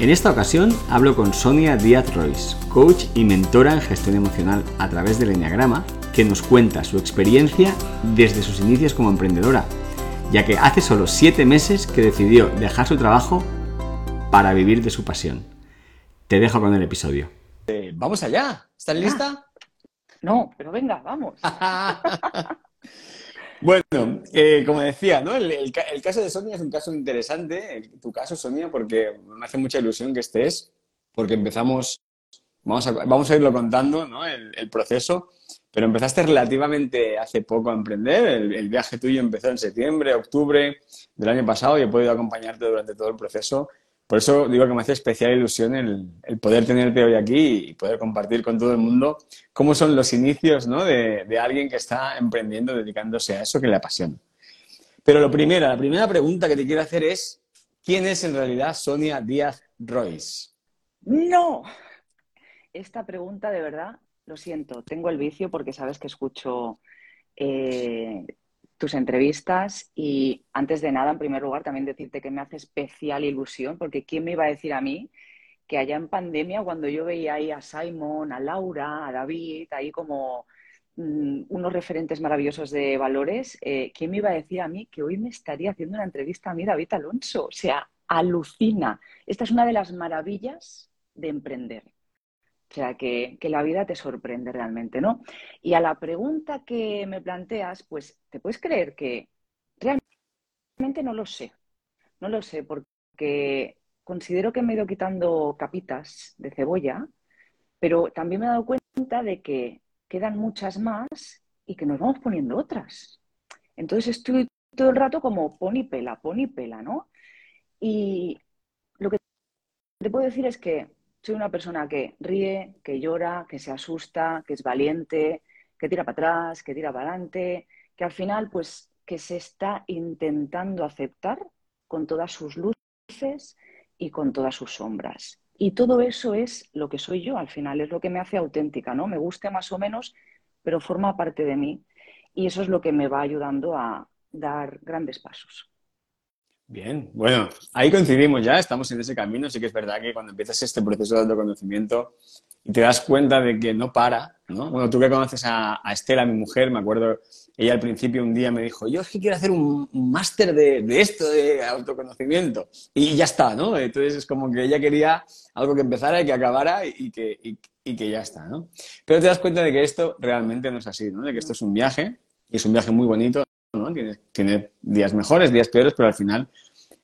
En esta ocasión hablo con Sonia Díaz Royce, coach y mentora en gestión emocional a través del Enneagrama, que nos cuenta su experiencia desde sus inicios como emprendedora, ya que hace solo 7 meses que decidió dejar su trabajo para vivir de su pasión. Te dejo con el episodio. Eh, vamos allá. ¿Estás lista? No, pero venga, vamos. bueno, eh, como decía, ¿no? El, caso de Sonia es un caso interesante, tu caso, Sonia, porque me hace mucha ilusión que estés, porque empezamos, vamos a, vamos a irlo contando, ¿no? El, proceso, pero empezaste relativamente hace poco a emprender, el, el, viaje tuyo empezó en septiembre, octubre del año pasado y he podido acompañarte durante todo el proceso por eso digo que me hace especial ilusión el, poder tenerte hoy aquí y poder compartir con todo el mundo cómo son los inicios ¿no? de, alguien que está emprendiendo, dedicándose a eso que le apasiona. Pero lo primero, la primera pregunta que te quiero hacer es, ¿quién es en realidad Sonia Díaz Royce? No, esta pregunta de verdad, lo siento, tengo el vicio porque sabes que escucho eh, tus entrevistas y antes de nada, en primer lugar, también decirte que me hace especial ilusión porque ¿quién me iba a decir a mí que allá en pandemia, cuando yo veía ahí a Simon, a Laura, a David, ahí como mm, unos referentes maravillosos de valores, eh, ¿quién me iba a decir a mí que hoy me estaría haciendo una entrevista a mí, David Alonso? O sea, alucina. Esta es una de las maravillas de emprender. O sea, que, la vida te sorprende realmente, ¿no? Y a la pregunta que me planteas, pues, ¿te puedes creer que realmente no lo sé? No lo sé, porque considero que me he ido quitando capitas de cebolla, pero también me he dado cuenta de que quedan muchas más y que nos vamos poniendo otras. Entonces estoy todo el rato como pon y pela, pon pela, ¿no? Y lo que te puedo decir es que soy una persona que ríe, que llora, que se asusta, que es valiente, que tira para atrás, que tira para adelante, que al final, pues, que se está intentando aceptar con todas sus luces y con todas sus sombras. Y todo eso es lo que soy yo, al final, es lo que me hace auténtica, ¿no? Me guste más o menos, pero forma parte de mí. Y eso es lo que me va ayudando a dar grandes pasos. Bien, bueno, ahí coincidimos ya, estamos en ese camino. Sí que es verdad que cuando empiezas este proceso de autoconocimiento y te das cuenta de que no para, ¿no? Bueno, tú que conoces a, Estela, mi mujer, me acuerdo, ella al principio un día me dijo, yo es que quiero hacer un, máster de, esto, de autoconocimiento. Y ya está, ¿no? Entonces es como que ella quería algo que empezara y que acabara y que, y que ya está, ¿no? Pero te das cuenta de que esto realmente no es así, ¿no? De que esto es un viaje y es un viaje muy bonito tiene, días mejores, días peores, pero al final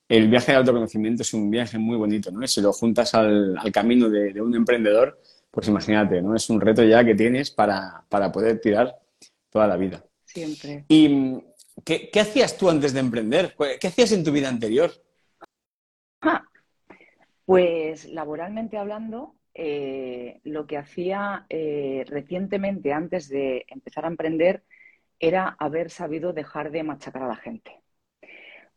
el viaje de autoconocimiento es un viaje muy bonito, ¿no? Y si lo juntas al, camino de, un emprendedor, pues imagínate, ¿no? Es un reto ya que tienes para, poder tirar toda la vida. Siempre. ¿Y qué, hacías tú antes de emprender? ¿Qué hacías en tu vida anterior? Ah, pues laboralmente hablando, eh, lo que hacía eh, recientemente antes de empezar a emprender era haber sabido dejar de machacar a la gente.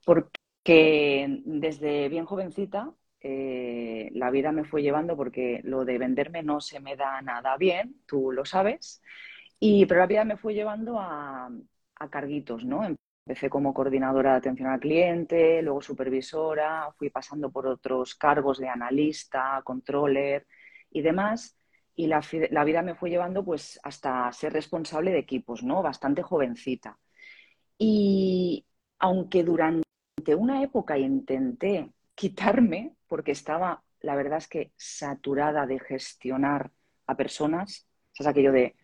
Porque desde bien jovencita eh, la vida me fue llevando porque lo de venderme no se me da nada bien, tú lo sabes, y, pero la vida me fue llevando a, a carguitos, ¿no? Empecé como coordinadora de atención al cliente, luego supervisora, fui pasando por otros cargos de analista, controller y demás y la, vida me fue llevando pues hasta ser responsable de equipos, ¿no? Bastante jovencita. Y aunque durante una época intenté quitarme, porque estaba, la verdad es que saturada de gestionar a personas, es aquello de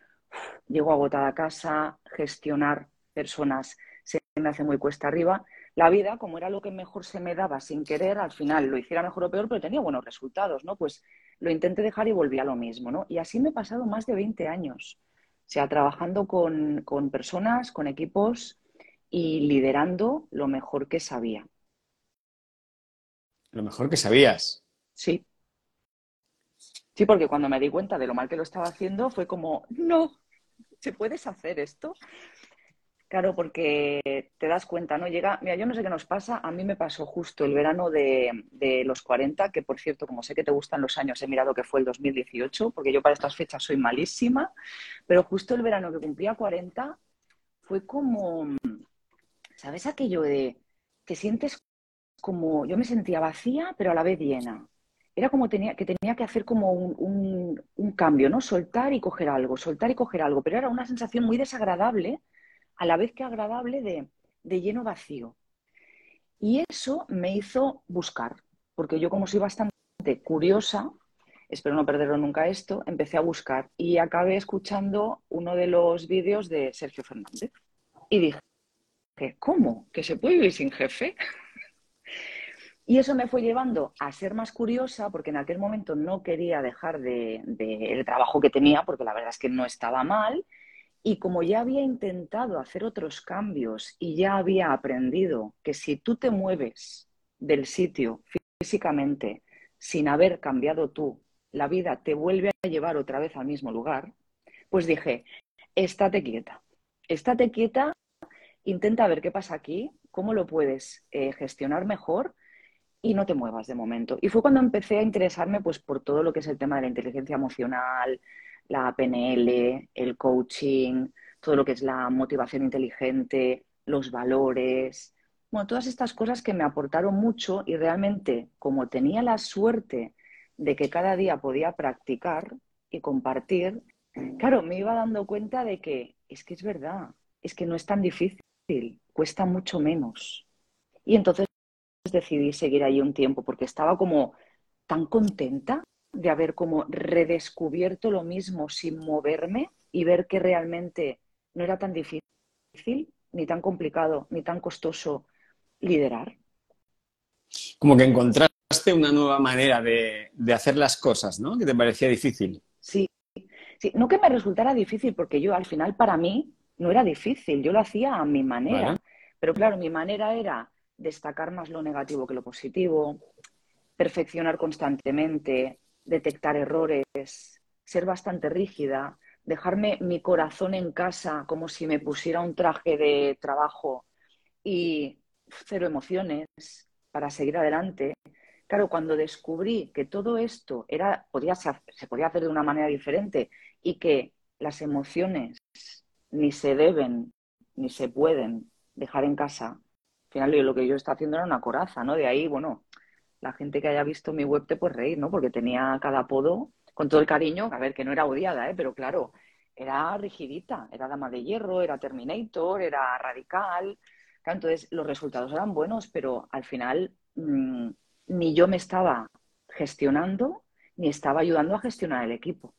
llego agotada a casa, gestionar personas se me hace muy cuesta arriba. La vida, como era lo que mejor se me daba sin querer, al final lo hiciera mejor o peor, pero tenía buenos resultados, ¿no? Pues lo intenté dejar y volví a lo mismo, ¿no? Y así me he pasado más de 20 años, o sea, trabajando con, personas, con equipos y liderando lo mejor que sabía. Lo mejor que sabías. Sí. Sí, porque cuando me di cuenta de lo mal que lo estaba haciendo fue como, no, ¿se puedes hacer esto? Claro, porque te das cuenta, ¿no? Llega, mira, yo no sé qué nos pasa, a mí me pasó justo el verano de, los 40, que por cierto, como sé que te gustan los años, he mirado que fue el 2018, porque yo para estas fechas soy malísima, pero justo el verano que cumplía 40 fue como, ¿sabes aquello de, te sientes como, yo me sentía vacía, pero a la vez llena. Era como que tenía que hacer como un, un cambio, ¿no? Soltar y coger algo, soltar y coger algo, pero era una sensación muy desagradable a la vez que agradable de, de lleno vacío. Y eso me hizo buscar, porque yo como soy bastante curiosa, espero no perderlo nunca esto, empecé a buscar y acabé escuchando uno de los vídeos de Sergio Fernández. Y dije, ¿cómo? ¿Que se puede vivir sin jefe? Y eso me fue llevando a ser más curiosa, porque en aquel momento no quería dejar de, de trabajo que tenía, porque la verdad es que no estaba mal, y como ya había intentado hacer otros cambios y ya había aprendido que si tú te mueves del sitio físicamente sin haber cambiado tú, la vida te vuelve a llevar otra vez al mismo lugar, pues dije, estate quieta, estate quieta, intenta ver qué pasa aquí, cómo lo puedes eh, gestionar mejor y no te muevas de momento. Y fue cuando empecé a interesarme pues, por todo lo que es el tema de la inteligencia emocional, la PNL, el coaching, todo lo que es la motivación inteligente, los valores, bueno, todas estas cosas que me aportaron mucho y realmente como tenía la suerte de que cada día podía practicar y compartir, claro, me iba dando cuenta de que es que es verdad, es que no es tan difícil, cuesta mucho menos. Y entonces decidí seguir ahí un tiempo porque estaba como tan contenta de haber como redescubierto lo mismo sin moverme y ver que realmente no era tan difícil, ni tan complicado, ni tan costoso liderar. Como que encontraste una nueva manera de, de hacer las cosas, ¿no? Que te parecía difícil. Sí. sí, no que me resultara difícil, porque yo al final para mí no era difícil, yo lo hacía a mi manera. Vale. Pero claro, mi manera era destacar más lo negativo que lo positivo, perfeccionar constantemente, detectar errores, ser bastante rígida, dejarme mi corazón en casa como si me pusiera un traje de trabajo y cero emociones para seguir adelante. Claro, cuando descubrí que todo esto era, podía se podía hacer de una manera diferente y que las emociones ni se deben ni se pueden dejar en casa, al final lo que yo estaba haciendo era una coraza, ¿no? De ahí, bueno, la gente que haya visto mi web te puede reír, ¿no? Porque tenía cada apodo con todo el cariño, a ver, que no era odiada, ¿eh? Pero claro, era rigidita, era dama de hierro, era Terminator, era radical. Entonces los resultados eran buenos, pero al final mmm, ni yo me estaba gestionando ni estaba ayudando a gestionar el equipo.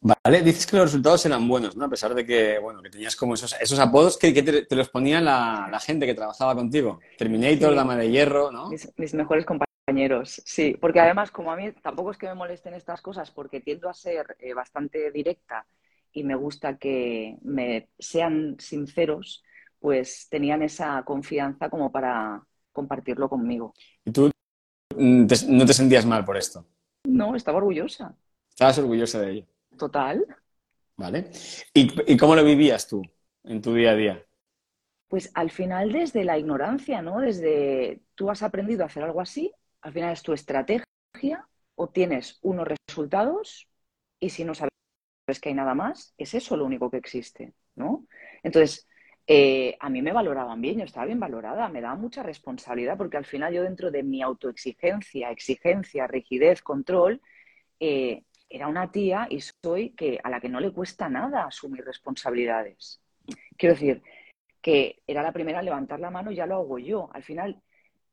Vale, dices que los resultados eran buenos, ¿no? A pesar de que, bueno, que tenías como esos, esos apodos que, que te, te, los ponía la, la, gente que trabajaba contigo. Terminator, sí. Dama de Hierro, ¿no? Mis, mis, mejores compañeros, sí. Porque además, como a mí tampoco es que me molesten estas cosas, porque tiendo a ser eh, bastante directa y me gusta que me sean sinceros, pues tenían esa confianza como para compartirlo conmigo. ¿Y tú mm, te, no te sentías mal por esto? No, estaba orgullosa. Estabas orgullosa de ello. Total. Vale. ¿Y, ¿Y, cómo lo vivías tú en tu día a día? Pues al final desde la ignorancia, ¿no? Desde tú has aprendido a hacer algo así, al final es tu estrategia, obtienes unos resultados y si no sabes que hay nada más, es eso lo único que existe, ¿no? Entonces, eh, a mí me valoraban bien, yo estaba bien valorada, me daba mucha responsabilidad porque al final yo dentro de mi autoexigencia, exigencia, rigidez, control, eh, era una tía y soy que a la que no le cuesta nada asumir responsabilidades. Quiero decir, que era la primera a levantar la mano, ya lo hago yo. Al final,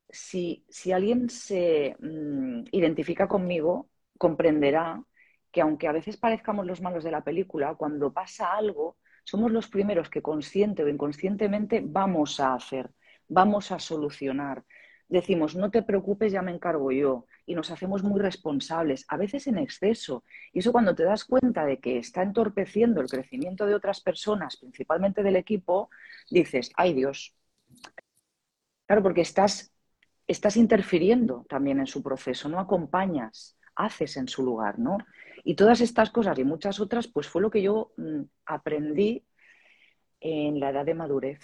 si, si alguien se mmm, identifica conmigo, comprenderá que aunque a veces parezcamos los malos de la película, cuando pasa algo, somos los primeros que consciente o inconscientemente vamos a hacer, vamos a solucionar. Decimos, no te preocupes, ya me encargo yo y nos hacemos muy responsables, a veces en exceso. Y eso cuando te das cuenta de que está entorpeciendo el crecimiento de otras personas, principalmente del equipo, dices, ay Dios. Claro, porque estás, estás interfiriendo también en su proceso, no acompañas haces en su lugar, ¿no? Y todas estas cosas y muchas otras, pues fue lo que yo mm, aprendí en la edad de madurez.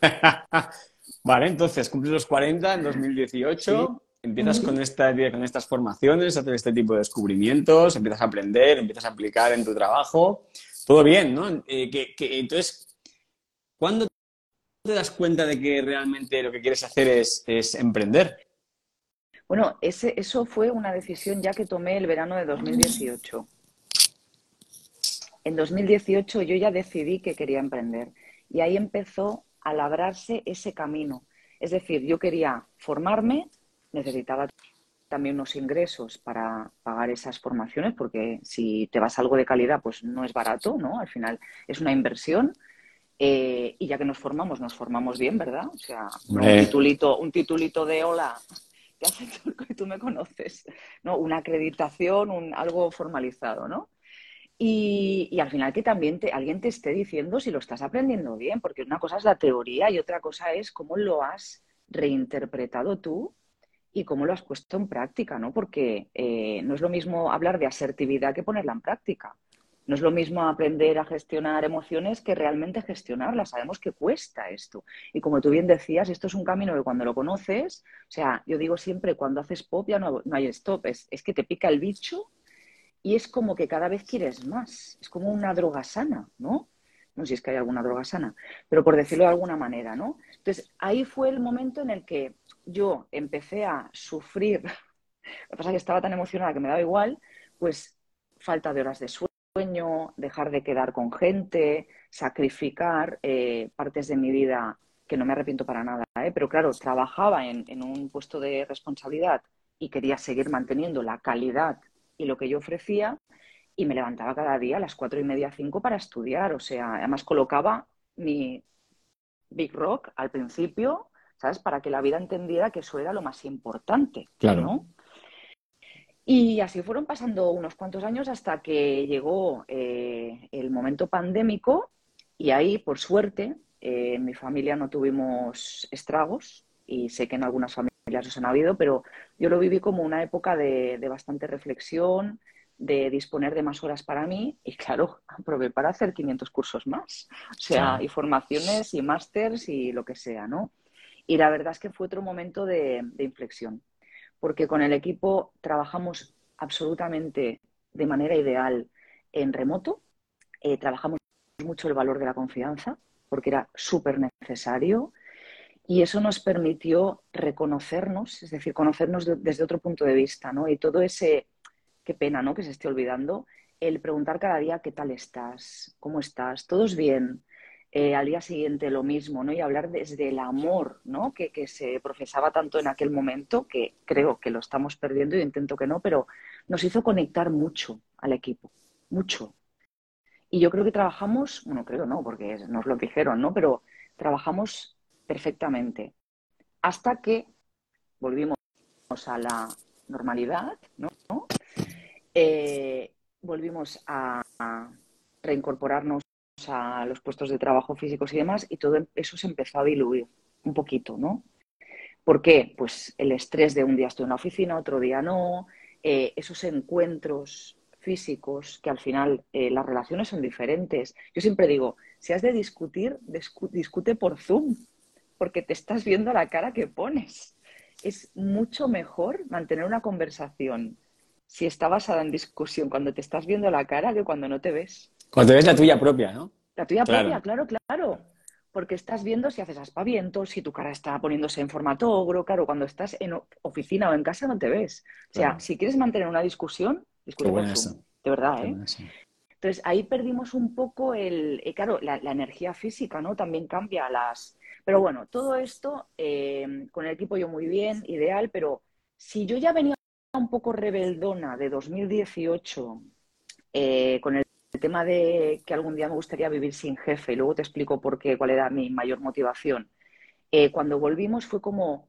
vale, entonces cumples los 40 en 2018, empiezas con, esta, con estas formaciones, haces este tipo de descubrimientos, empiezas a aprender, empiezas a aplicar en tu trabajo. Todo bien, ¿no? Eh, que, entonces, ¿cuándo te das cuenta de que realmente lo que quieres hacer es, es emprender? Bueno, ese, eso fue una decisión ya que tomé el verano de 2018. En 2018 yo ya decidí que quería emprender y ahí empezó a labrarse ese camino. Es decir, yo quería formarme, necesitaba también unos ingresos para pagar esas formaciones, porque si te vas a algo de calidad, pues no es barato, ¿no? Al final es una inversión. Eh, y ya que nos formamos, nos formamos bien, ¿verdad? O sea, un titulito, un titulito de hola que hace que tú me conoces, ¿no? Una acreditación, un, algo formalizado, ¿no? Y, al final que también te, alguien te esté diciendo si lo estás aprendiendo bien, porque una cosa es la teoría y otra cosa es cómo lo has reinterpretado tú y cómo lo has puesto en práctica, ¿no? Porque eh, no es lo mismo hablar de asertividad que ponerla en práctica. No es lo mismo aprender a gestionar emociones que realmente gestionarlas. Sabemos que cuesta esto. Y como tú bien decías, esto es un camino que cuando lo conoces, o sea, yo digo siempre, cuando haces pop ya no, hay stop, es, es, que te pica el bicho y es como que cada vez quieres más. Es como una droga sana, ¿no? No si es que hay alguna droga sana, pero por decirlo de alguna manera, ¿no? Entonces, ahí fue el momento en el que yo empecé a sufrir, lo que pasa es que estaba tan emocionada que me daba igual, pues falta de horas de sueño sueño, dejar de quedar con gente, sacrificar eh, partes de mi vida que no me arrepiento para nada, ¿eh? pero claro, trabajaba en, un puesto de responsabilidad y quería seguir manteniendo la calidad y lo que yo ofrecía y me levantaba cada día a las cuatro y media, cinco para estudiar, o sea, además colocaba mi Big Rock al principio, ¿sabes? Para que la vida entendiera que eso era lo más importante, claro. ¿no? Y así fueron pasando unos cuantos años hasta que llegó eh, el momento pandémico y ahí, por suerte, eh, en mi familia no tuvimos estragos y sé que en algunas familias los han habido, pero yo lo viví como una época de, bastante reflexión, de disponer de más horas para mí y claro, aprobé para hacer 500 cursos más, o sea, y formaciones y másters y lo que sea, ¿no? Y la verdad es que fue otro momento de inflexión porque con el equipo trabajamos absolutamente de manera ideal en remoto. Eh, trabajamos mucho el valor de la confianza, porque era súper necesario. Y eso nos permitió reconocernos, es decir, conocernos desde otro punto de vista, ¿no? Y todo ese, qué pena, ¿no? Que se esté olvidando, el preguntar cada día qué tal estás, cómo estás, todos bien, eh, al día siguiente lo mismo, ¿no? Y hablar desde el amor, ¿no? Que, se profesaba tanto en aquel momento, que creo que lo estamos perdiendo y intento que no, pero nos hizo conectar mucho al equipo, mucho. Y yo creo que trabajamos, bueno, creo no, porque nos lo dijeron, ¿no? Pero trabajamos perfectamente. Hasta que volvimos a la normalidad, ¿no? Eh, volvimos a reincorporarnos a los puestos de trabajo físicos y demás, y todo eso se empezó a diluir un poquito, ¿no? ¿Por qué? Pues el estrés de un día estoy en la oficina, otro día no, eh, esos encuentros físicos que al final eh, las relaciones son diferentes. Yo siempre digo, si has de discutir, discute por Zoom, porque te estás viendo la cara que pones. Es mucho mejor mantener una conversación si está basada en discusión cuando te estás viendo la cara que cuando no te ves. Cuando ves la tuya propia, ¿no? La tuya propia, claro, claro. Porque estás viendo si haces aspavientos, si tu cara está poniéndose en formato ogro. Claro, cuando estás en oficina o en casa no te ves. O sea, si quieres mantener una discusión, discute De verdad, ¿eh? Entonces ahí perdimos un poco el. Eh, claro, la, energía física, ¿no? También cambia las. Pero bueno, todo esto eh, con el equipo yo muy bien, ideal, pero si yo ya venía un poco rebeldona de 2018 eh, con el tema de que algún día me gustaría vivir sin jefe, y luego te explico por qué, cuál era mi mayor motivación. Eh, cuando volvimos fue como,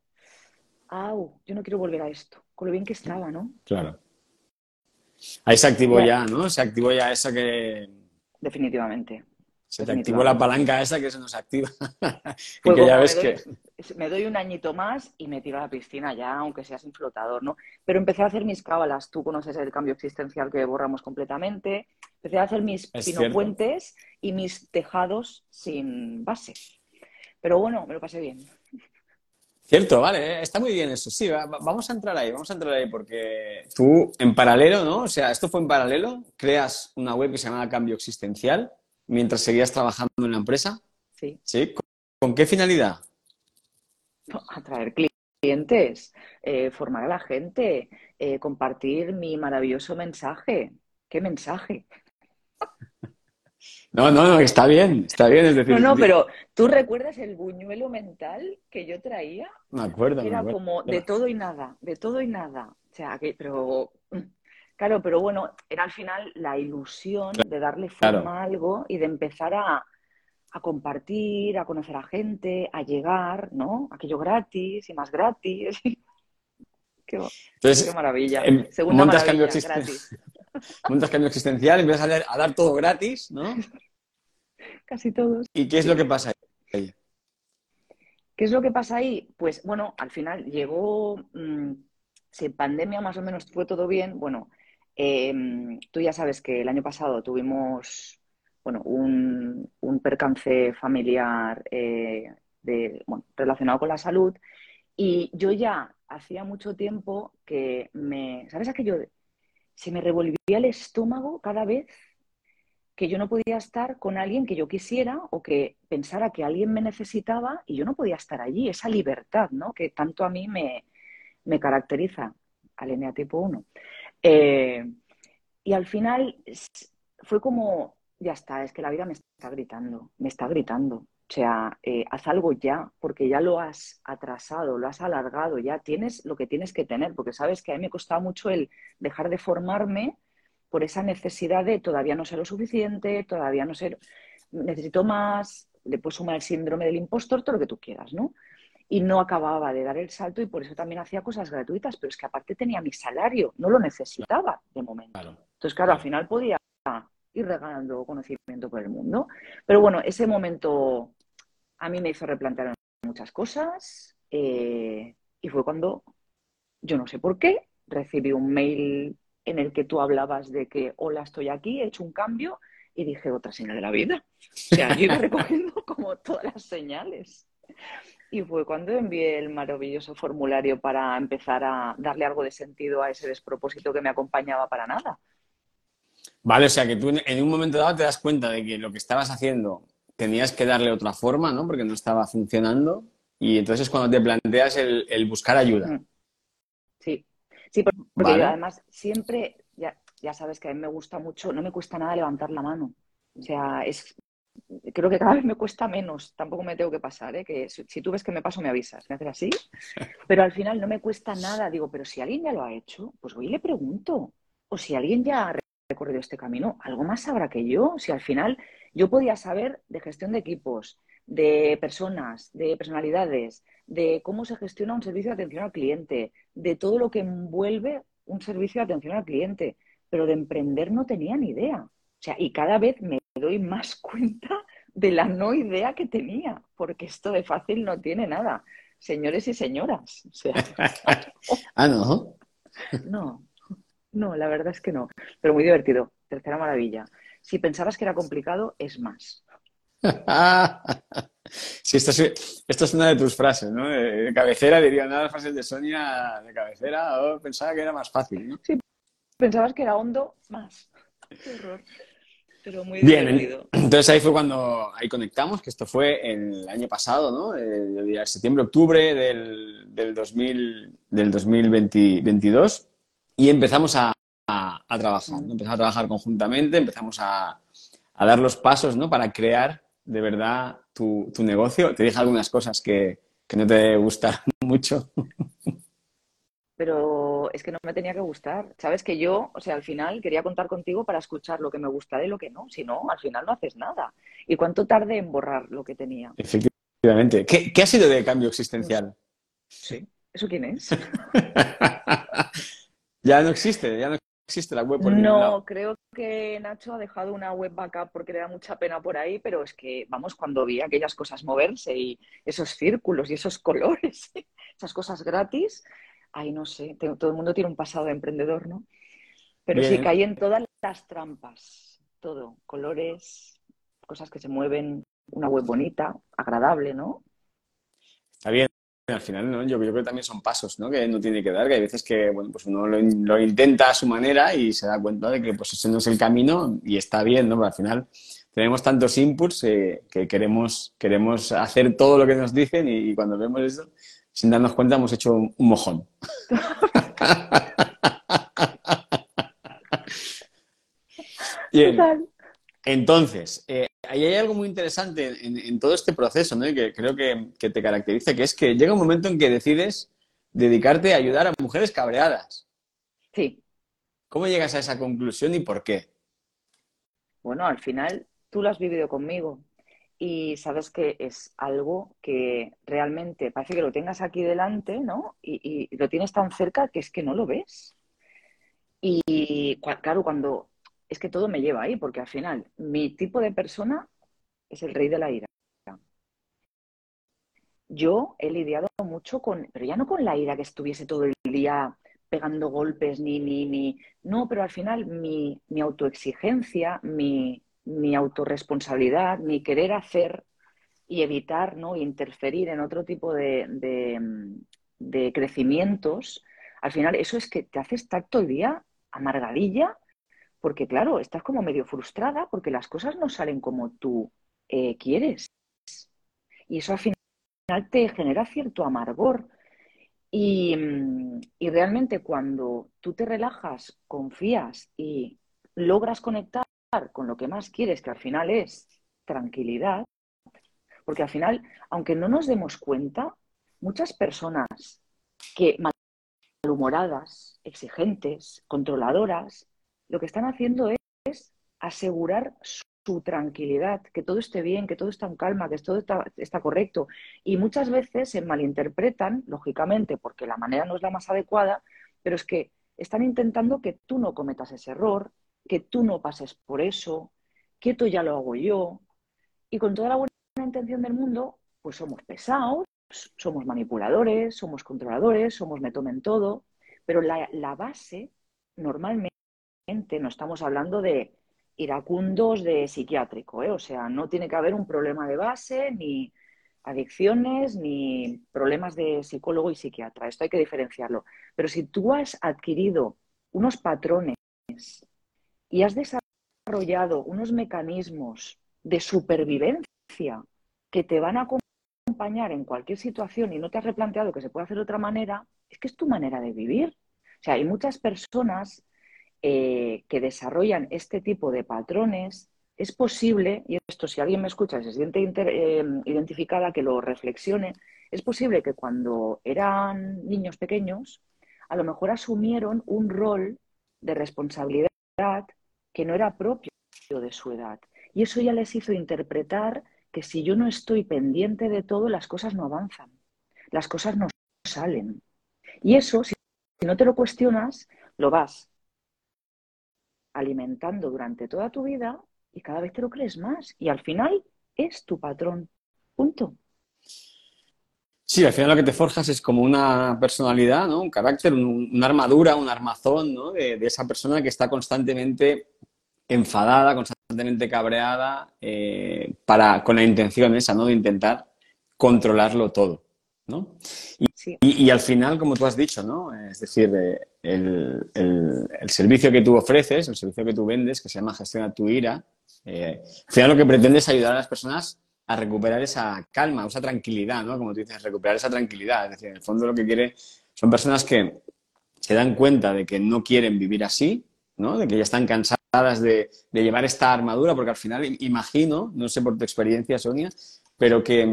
¡au! Yo no quiero volver a esto, con lo bien que estaba, ¿no? Claro. Ahí se activó ya, ¿no? Se activó ya esa que. Definitivamente. Se te activó la palanca esa que se nos activa. y que ya ves que. me doy un añito más y me tiro a la piscina ya, aunque sea sin flotador, ¿no? Pero empecé a hacer mis cábalas. Tú conoces el cambio existencial que borramos completamente. Empecé a hacer mis pinopuentes y mis tejados sin base. Pero bueno, me lo pasé bien. Cierto, vale, está muy bien eso. Sí, vamos a entrar ahí, vamos a entrar ahí porque tú en paralelo, ¿no? O sea, esto fue en paralelo, creas una web que se llama Cambio Existencial mientras seguías trabajando en la empresa. Sí. ¿Sí? ¿Con, qué finalidad? Atraer clientes, eh, formar a la gente, eh, compartir mi maravilloso mensaje. ¿Qué mensaje? No, no, no, está bien, está bien. Es decir, no, no, pero ¿tú recuerdas el buñuelo mental que yo traía? Me acuerdo. Era me como de todo y nada, de todo y nada. O sea, que, pero, claro, pero bueno, era al final la ilusión de darle forma a algo y de empezar a, a compartir, a conocer a gente, a llegar, ¿no? Aquello gratis y más gratis. qué, qué, maravilla. Em, Segunda maravilla, gratis. montas cambio existencial, empiezas a, dar todo gratis, ¿no? Casi todos. ¿Y qué es lo que pasa ahí? ¿Qué es lo que pasa ahí? Pues bueno, al final llegó, mm, si pandemia más o menos fue todo bien, bueno, em, tú ya sabes que el año pasado tuvimos, bueno, un, percance familiar eh, relacionado con la salud y yo ya hacía mucho tiempo que me, ¿sabes aquello? se me revolvía el estómago cada vez que yo no podía estar con alguien que yo quisiera o que pensara que alguien me necesitaba y yo no podía estar allí. Esa libertad, ¿no? Que tanto a mí me, me caracteriza al ENEA tipo 1. Eh, y al final fue como, ya está, es que la vida me está gritando, me está gritando. O sea, eh, haz algo ya, porque ya lo has atrasado, lo has alargado, ya tienes lo que tienes que tener, porque sabes que a mí me costaba mucho el dejar de formarme por esa necesidad de todavía no sé lo suficiente, todavía no sé, necesito más, le puedo sumar el síndrome del impostor, todo lo que tú quieras, ¿no? Y no acababa de dar el salto y por eso también hacía cosas gratuitas, pero es que aparte tenía mi salario, no lo necesitaba de momento. Entonces, claro, al final podía ir regalando conocimiento por el mundo. Pero bueno, ese momento a mí me hizo replantear muchas cosas eh, y fue cuando, yo no sé por qué, recibí un mail en el que tú hablabas de que, hola, estoy aquí, he hecho un cambio y dije, otra señal de la vida. O sea, yo iba recogiendo como todas las señales. Y fue cuando envié el maravilloso formulario para empezar a darle algo de sentido a ese despropósito que me acompañaba para nada. Vale, o sea que tú en un momento dado te das cuenta de que lo que estabas haciendo tenías que darle otra forma, ¿no? Porque no estaba funcionando. Y entonces cuando te planteas el, buscar ayuda. Mm. Sí, sí, porque yo además siempre, ya, ya sabes que a mí me gusta mucho, no me cuesta nada levantar la mano. O sea, es, creo que cada vez me cuesta menos, tampoco me tengo que pasar, ¿eh? que si, tú ves que me paso me avisas, me haces así, pero al final no me cuesta nada, digo, pero si alguien ya lo ha hecho, pues hoy le pregunto, o si alguien ya ha recorrido este camino, algo más sabrá que yo, si al final yo podía saber de gestión de equipos, de personas, de personalidades, de cómo se gestiona un servicio de atención al cliente, de todo lo que envuelve un servicio de atención al cliente, pero de emprender no tenía ni idea. O sea, y cada vez me doy más cuenta de la no idea que tenía, porque esto de fácil no tiene nada. Señores y señoras. ah, no. No, no, la verdad es que no. Pero muy divertido. Tercera maravilla si pensabas que era complicado, es más. sí, esto es, una de tus frases, ¿no? De, cabecera, diría una de las frases de Sonia de cabecera, pensaba que era más fácil, ¿no? Sí, pensabas que era hondo, más. Qué horror. Pero muy Bien, entonces ahí fue cuando ahí conectamos, que esto fue el año pasado, ¿no? Eh, yo diría septiembre, octubre del, del, 2000, del 2022 y empezamos a, a, trabajar. Empezamos a trabajar conjuntamente, empezamos a, dar los pasos ¿no? para crear de verdad tu, negocio. Te dije algunas cosas que, no te gustan mucho. Pero es que no me tenía que gustar. Sabes que yo, o sea, al final quería contar contigo para escuchar lo que me gusta y lo que no. Si no, al final no haces nada. ¿Y cuánto tardé en borrar lo que tenía? Efectivamente. ¿Qué, qué ha sido de cambio existencial? Sí. ¿Eso quién es? ya no existe, ya no existe la web por No, creo que Nacho ha dejado una web backup porque le da mucha pena por ahí, pero es que, vamos, cuando vi aquellas cosas moverse y esos círculos y esos colores, esas cosas gratis, ay, no sé, todo el mundo tiene un pasado de emprendedor, ¿no? Pero sí cae en todas las trampas, todo, colores, cosas que se mueven, una web bonita, agradable, ¿no? Está bien, al final, ¿no? Yo, creo que también son pasos, ¿no? Que no tiene que dar, que hay veces que, bueno, pues uno lo, intenta a su manera y se da cuenta de que, pues, ese no es el camino y está bien, ¿no? Pero al final tenemos tantos inputs eh, que queremos, queremos hacer todo lo que nos dicen y, cuando vemos eso, sin darnos cuenta, hemos hecho un, mojón. Bien. Entonces, eh, ahí hay algo muy interesante en, todo este proceso, ¿no? Y que creo que, te caracteriza, que es que llega un momento en que decides dedicarte a ayudar a mujeres cabreadas. Sí. ¿Cómo llegas a esa conclusión y por qué? Bueno, al final tú lo has vivido conmigo y sabes que es algo que realmente parece que lo tengas aquí delante, ¿no? Y, y lo tienes tan cerca que es que no lo ves. Y claro, cuando es que todo me lleva ahí, porque al final mi tipo de persona es el rey de la ira. Yo he lidiado mucho con, pero ya no con la ira que estuviese todo el día pegando golpes, ni, ni, ni. No, pero al final mi, mi autoexigencia, mi, mi autorresponsabilidad, mi querer hacer y evitar ¿no? interferir en otro tipo de, de, crecimientos, al final eso es que te hace estar todo el día amargadilla porque claro, estás como medio frustrada porque las cosas no salen como tú eh, quieres. Y eso al final te genera cierto amargor. Y, y, realmente cuando tú te relajas, confías y logras conectar con lo que más quieres, que al final es tranquilidad, porque al final, aunque no nos demos cuenta, muchas personas que malhumoradas, exigentes, controladoras, lo que están haciendo es, asegurar su tranquilidad, que todo esté bien, que todo está en calma, que todo está, correcto. Y muchas veces se malinterpretan, lógicamente, porque la manera no es la más adecuada, pero es que están intentando que tú no cometas ese error, que tú no pases por eso, que esto ya lo hago yo. Y con toda la buena intención del mundo, pues somos pesados, somos manipuladores, somos controladores, somos me tomen todo, pero la, base normalmente no estamos hablando de iracundos de psiquiátrico, ¿eh? o sea, no tiene que haber un problema de base, ni adicciones, ni problemas de psicólogo y psiquiatra. Esto hay que diferenciarlo. Pero si tú has adquirido unos patrones y has desarrollado unos mecanismos de supervivencia que te van a acompañar en cualquier situación y no te has replanteado que se puede hacer de otra manera, es que es tu manera de vivir. O sea, hay muchas personas eh, que desarrollan este tipo de patrones, es posible, y esto si alguien me escucha se siente eh, identificada, que lo reflexione, es posible que cuando eran niños pequeños, a lo mejor asumieron un rol de responsabilidad que no era propio de su edad. Y eso ya les hizo interpretar que si yo no estoy pendiente de todo, las cosas no avanzan, las cosas no salen. Y eso, si no te lo cuestionas, lo vas alimentando durante toda tu vida y cada vez te lo crees más. Y al final es tu patrón. Punto. Sí, al final lo que te forjas es como una personalidad, ¿no? Un carácter, una armadura, un armazón, ¿no? De, esa persona que está constantemente enfadada, constantemente cabreada, eh, para, con la intención esa, ¿no? De intentar controlarlo todo, ¿no? Y, al final, como tú has dicho, ¿no? Es decir, eh, el, servicio que tú ofreces, el servicio que tú vendes, que se llama Gestiona tu ira, eh, al final lo que pretende es ayudar a las personas a recuperar esa calma, esa tranquilidad, ¿no? Como tú dices, recuperar esa tranquilidad. Es decir, en el fondo lo que quiere son personas que se dan cuenta de que no quieren vivir así, ¿no? De que ya están cansadas de, llevar esta armadura, porque al final imagino, no sé por tu experiencia, Sonia, pero que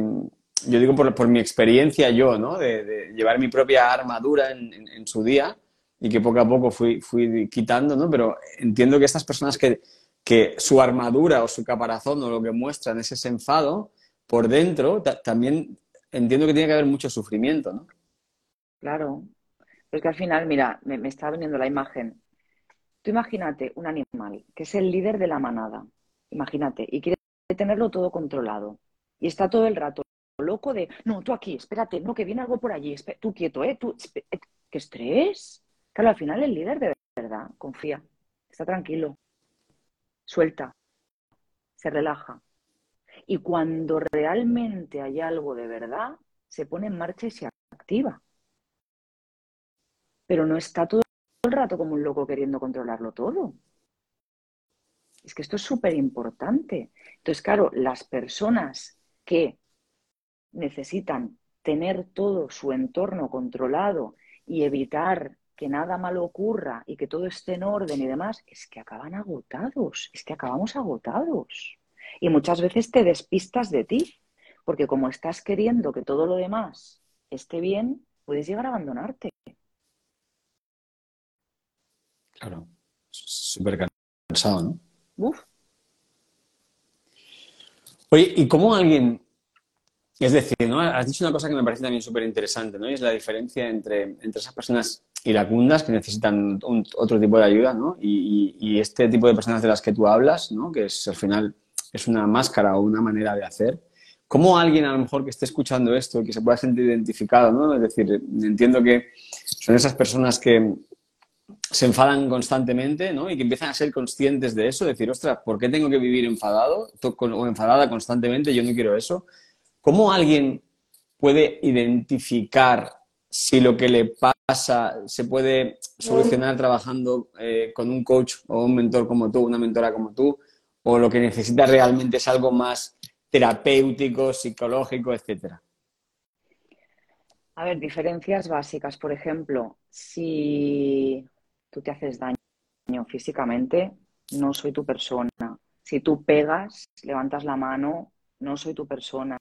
yo digo por, mi experiencia yo, ¿no? De, llevar mi propia armadura en, su día y que poco a poco fui, fui quitando, ¿no? Pero entiendo que estas personas que, que su armadura o su caparazón o lo que muestran es ese enfado, por dentro también entiendo que tiene que haber mucho sufrimiento, ¿no? Claro. Es que al final, mira, me, me está viniendo la imagen. Tú imagínate un animal que es el líder de la manada, imagínate, y quiere tenerlo todo controlado. Y está todo el rato loco de, no, tú aquí, espérate, no, que viene algo por allí, tú quieto, ¿eh? Tú, eh, ¿Qué estrés? Claro, al final el líder de verdad confía, está tranquilo, suelta, se relaja. Y cuando realmente hay algo de verdad, se pone en marcha y se activa. Pero no está todo el rato como un loco queriendo controlarlo todo. Es que esto es súper importante. Entonces, claro, las personas que necesitan tener todo su entorno controlado y evitar que nada malo ocurra y que todo esté en orden y demás, es que acaban agotados, es que acabamos agotados. Y muchas veces te despistas de ti, porque como estás queriendo que todo lo demás esté bien, puedes llegar a abandonarte. Claro, súper cansado, ¿no? Uf. Oye, ¿y cómo alguien es decir, ¿no? has dicho una cosa que me parece también súper interesante, ¿no? Y es la diferencia entre, entre esas personas iracundas que necesitan otro tipo de ayuda, ¿no? Y, este tipo de personas de las que tú hablas, ¿no? Que es al final es una máscara o una manera de hacer. ¿Cómo alguien a lo mejor que esté escuchando esto, que se pueda sentir identificado, ¿no? Es decir, entiendo que son esas personas que se enfadan constantemente, ¿no? Y que empiezan a ser conscientes de eso, decir, ostras, ¿por qué tengo que vivir enfadado o enfadada constantemente? Yo no quiero eso. ¿Cómo alguien puede identificar si lo que le pasa se puede solucionar trabajando eh, con un coach o un mentor como tú, una mentora como tú, o lo que necesita realmente es algo más terapéutico, psicológico, etcétera? A ver, diferencias básicas. Por ejemplo, si tú te haces daño físicamente, no soy tu persona. Si tú pegas, levantas la mano, no soy tu persona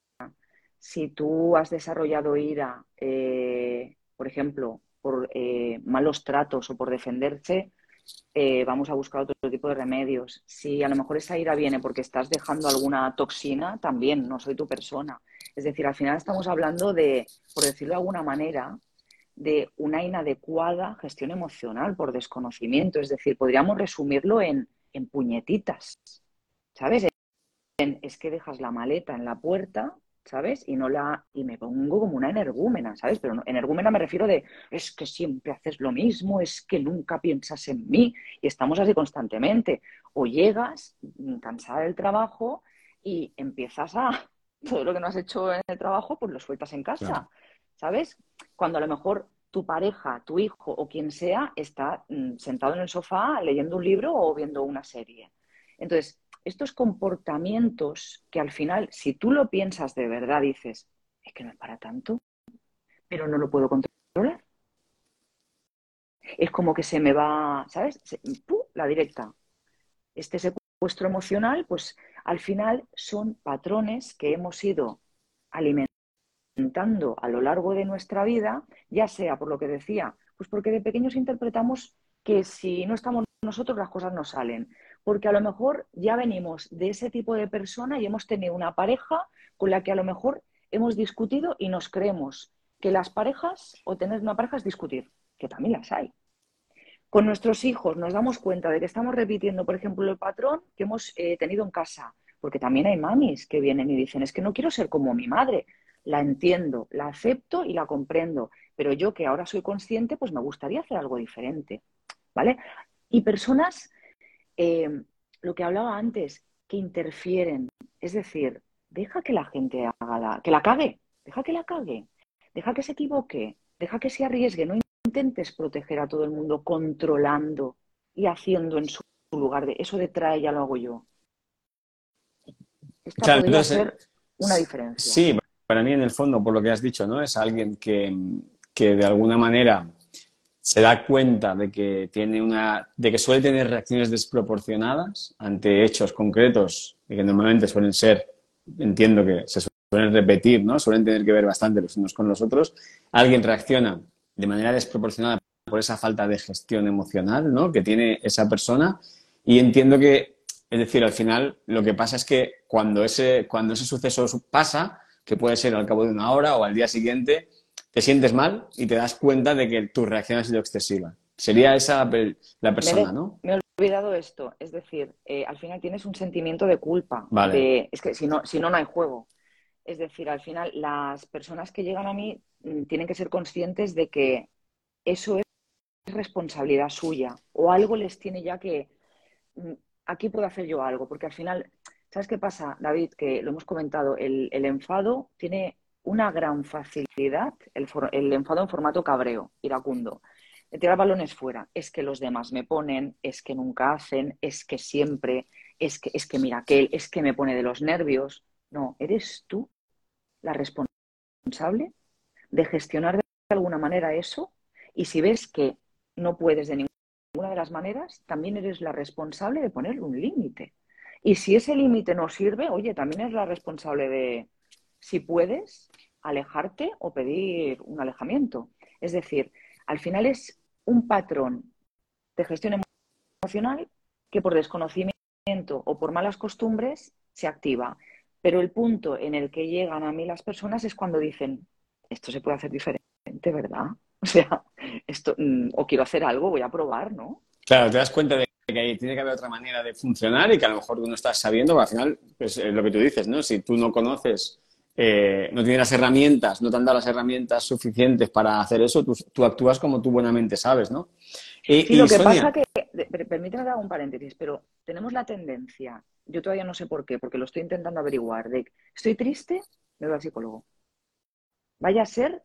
si tú has desarrollado ira, eh, por ejemplo, por eh, malos tratos o por defenderse, eh, vamos a buscar otro tipo de remedios. Si a lo mejor esa ira viene porque estás dejando alguna toxina, también no soy tu persona. Es decir, al final estamos hablando de, por decirlo de alguna manera, de una inadecuada gestión emocional por desconocimiento. Es decir, podríamos resumirlo en, en puñetitas. ¿Sabes? Es que dejas la maleta en la puerta ¿sabes? Y no la y me pongo como una energúmena, ¿sabes? Pero energúmena me refiero de es que siempre haces lo mismo, es que nunca piensas en mí y estamos así constantemente. O llegas mm, cansada del trabajo y empiezas a todo lo que no has hecho en el trabajo, pues lo sueltas en casa, ¿sabes? Cuando a lo mejor tu pareja, tu hijo o quien sea está mm, sentado en el sofá leyendo un libro o viendo una serie. Entonces, estos comportamientos que al final, si tú lo piensas de verdad, dices, es que no es para tanto, pero no lo puedo controlar. Es como que se me va, ¿sabes? la directa. Este secuestro emocional, pues al final son patrones que hemos ido alimentando a lo largo de nuestra vida, ya sea por lo que decía, pues porque de pequeños interpretamos que si no estamos nosotros las cosas no salen porque a lo mejor ya venimos de ese tipo de persona y hemos tenido una pareja con la que a lo mejor hemos discutido y nos creemos que las parejas o tener una pareja es discutir, que también las hay. Con nuestros hijos nos damos cuenta de que estamos repitiendo, por ejemplo, el patrón que hemos eh, tenido en casa, porque también hay mamis que vienen y dicen, es que no quiero ser como mi madre, la entiendo, la acepto y la comprendo, pero yo que ahora soy consciente, pues me gustaría hacer algo diferente, ¿vale? Y personas eh, lo que hablaba antes, que interfieren. Es decir, deja que la gente haga la, que la cague, deja que la cague, deja que se equivoque, deja que se arriesgue, no intentes proteger a todo el mundo controlando y haciendo en su lugar de eso de trae ya lo hago yo. Esta podría ser una diferencia. Sí, para mí en el fondo, por lo que has dicho, ¿no? Es alguien que, que de alguna manera se da cuenta de que, tiene una, de que suele tener reacciones desproporcionadas ante hechos concretos y que normalmente suelen ser, entiendo que se suelen repetir, ¿no? suelen tener que ver bastante los unos con los otros, alguien reacciona de manera desproporcionada por esa falta de gestión emocional ¿no? que tiene esa persona y entiendo que, es decir, al final lo que pasa es que cuando ese, cuando ese suceso pasa, que puede ser al cabo de una hora o al día siguiente, te sientes mal y te das cuenta de que tu reacción ha sido excesiva. Sería esa la persona, ¿no? Me he olvidado esto. Es decir, eh, al final tienes un sentimiento de culpa. Vale. es que si no, si no, no hay juego. Es decir, al final las personas que llegan a mí mm, tienen que ser conscientes de que eso es responsabilidad suya o algo les tiene ya que mm, aquí puedo hacer yo algo, porque al final, ¿sabes qué pasa, David? Que lo hemos comentado, el, enfado tiene una gran facilidad, el, el enfado en formato cabreo, iracundo tirar balones fuera. Es que los demás me ponen, es que nunca hacen, es que siempre, es que, es que mira aquel, es que me pone de los nervios. No, eres tú la responsable de gestionar de alguna manera eso y si ves que no puedes de ninguna de las maneras, también eres la responsable de ponerle un límite. Y si ese límite no sirve, oye, también eres la responsable de, si puedes, alejarte o pedir un alejamiento. Es decir, al final es un patrón de gestión emocional que por desconocimiento o por malas costumbres se activa. Pero el punto en el que llegan a mí las personas es cuando dicen, esto se puede hacer diferente, ¿verdad? O sea, esto, mm, o quiero hacer algo, voy a probar, ¿no? Claro, te das cuenta de que tiene que haber otra manera de funcionar y que a lo mejor tú no estás sabiendo, pero al final pues, es lo que tú dices, ¿no? Si tú no conoces eh, no tiene las herramientas, no te han dado las herramientas suficientes para hacer eso, tú, actúas como tú buenamente sabes, ¿no? Y, lo que pasa que, permíteme dar un paréntesis, pero tenemos la tendencia, yo todavía no sé por qué, porque lo estoy intentando averiguar, de estoy triste, me voy al psicólogo. Vaya a ser,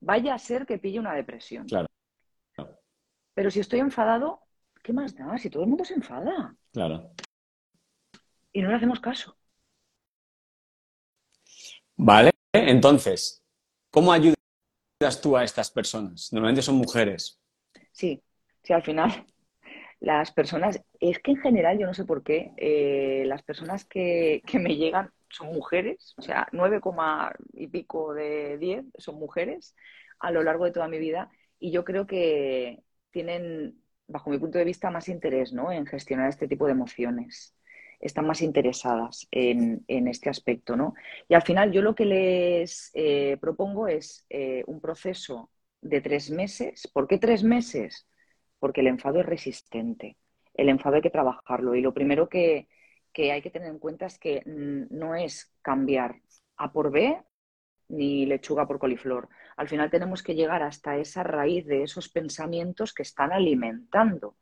vaya a ser que pille una depresión. Claro. Pero si estoy enfadado, ¿qué más da? Si todo el mundo se enfada. Claro. Y no le hacemos caso. Vale, entonces, ¿cómo ayudas tú a estas personas? Normalmente son mujeres. Sí, sí, al final las personas, es que en general yo no sé por qué, eh, las personas que, me llegan son mujeres, o sea, nueve y pico de diez son mujeres a lo largo de toda mi vida y yo creo que tienen, bajo mi punto de vista, más interés ¿no? en gestionar este tipo de emociones están más interesadas en, este aspecto, ¿no? Y al final yo lo que les eh, propongo es eh, un proceso de tres meses. ¿Por qué tres meses? Porque el enfado es resistente. El enfado hay que trabajarlo. Y lo primero que, hay que tener en cuenta es que no es cambiar A por B ni lechuga por coliflor. Al final tenemos que llegar hasta esa raíz de esos pensamientos que están alimentando